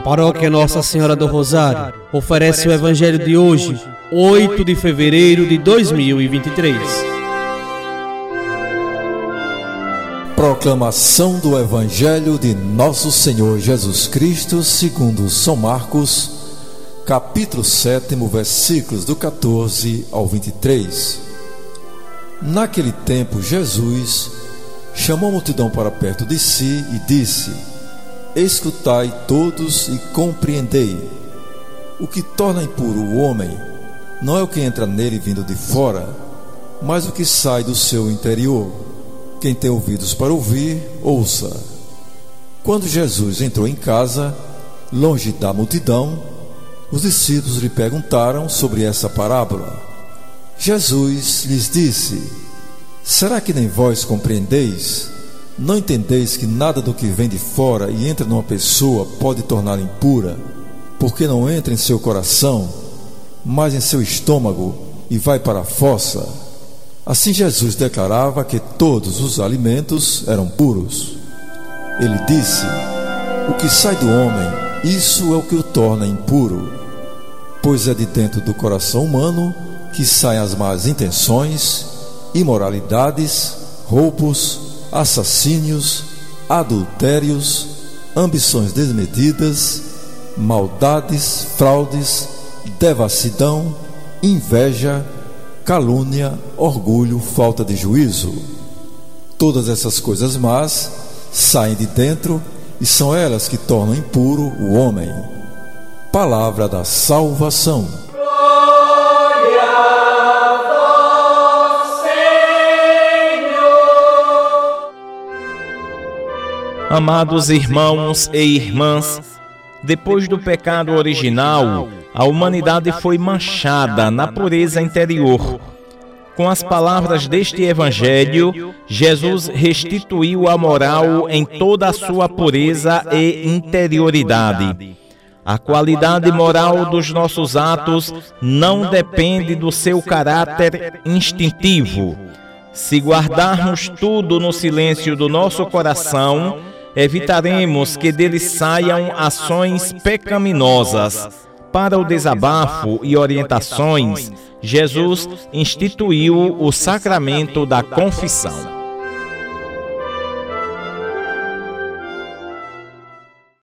A paróquia Nossa Senhora do Rosário oferece o Evangelho de hoje, 8 de fevereiro de 2023. Proclamação do Evangelho de Nosso Senhor Jesus Cristo, segundo São Marcos, capítulo 7, versículos do 14 ao 23. Naquele tempo, Jesus chamou a multidão para perto de si e disse: Escutai todos e compreendei. O que torna impuro o homem não é o que entra nele vindo de fora, mas o que sai do seu interior. Quem tem ouvidos para ouvir, ouça. Quando Jesus entrou em casa, longe da multidão, os discípulos lhe perguntaram sobre essa parábola. Jesus lhes disse: Será que nem vós compreendeis? Não entendeis que nada do que vem de fora e entra numa pessoa pode torná-la impura, porque não entra em seu coração, mas em seu estômago e vai para a fossa? Assim Jesus declarava que todos os alimentos eram puros. Ele disse: O que sai do homem, isso é o que o torna impuro, pois é de dentro do coração humano que saem as más intenções, imoralidades, roubos, assassínios, adultérios, ambições desmedidas, maldades, fraudes, devassidão, inveja, calúnia, orgulho, falta de juízo. Todas essas coisas más saem de dentro e são elas que tornam impuro o homem. Palavra da salvação. Amados irmãos e irmãs, depois do pecado original, a humanidade foi manchada na pureza interior. Com as palavras deste Evangelho, Jesus restituiu a moral em toda a sua pureza e interioridade. A qualidade moral dos nossos atos não depende do seu caráter instintivo. Se guardarmos tudo no silêncio do nosso coração, evitaremos que deles saiam ações pecaminosas. Para o desabafo e orientações, Jesus instituiu o sacramento da confissão.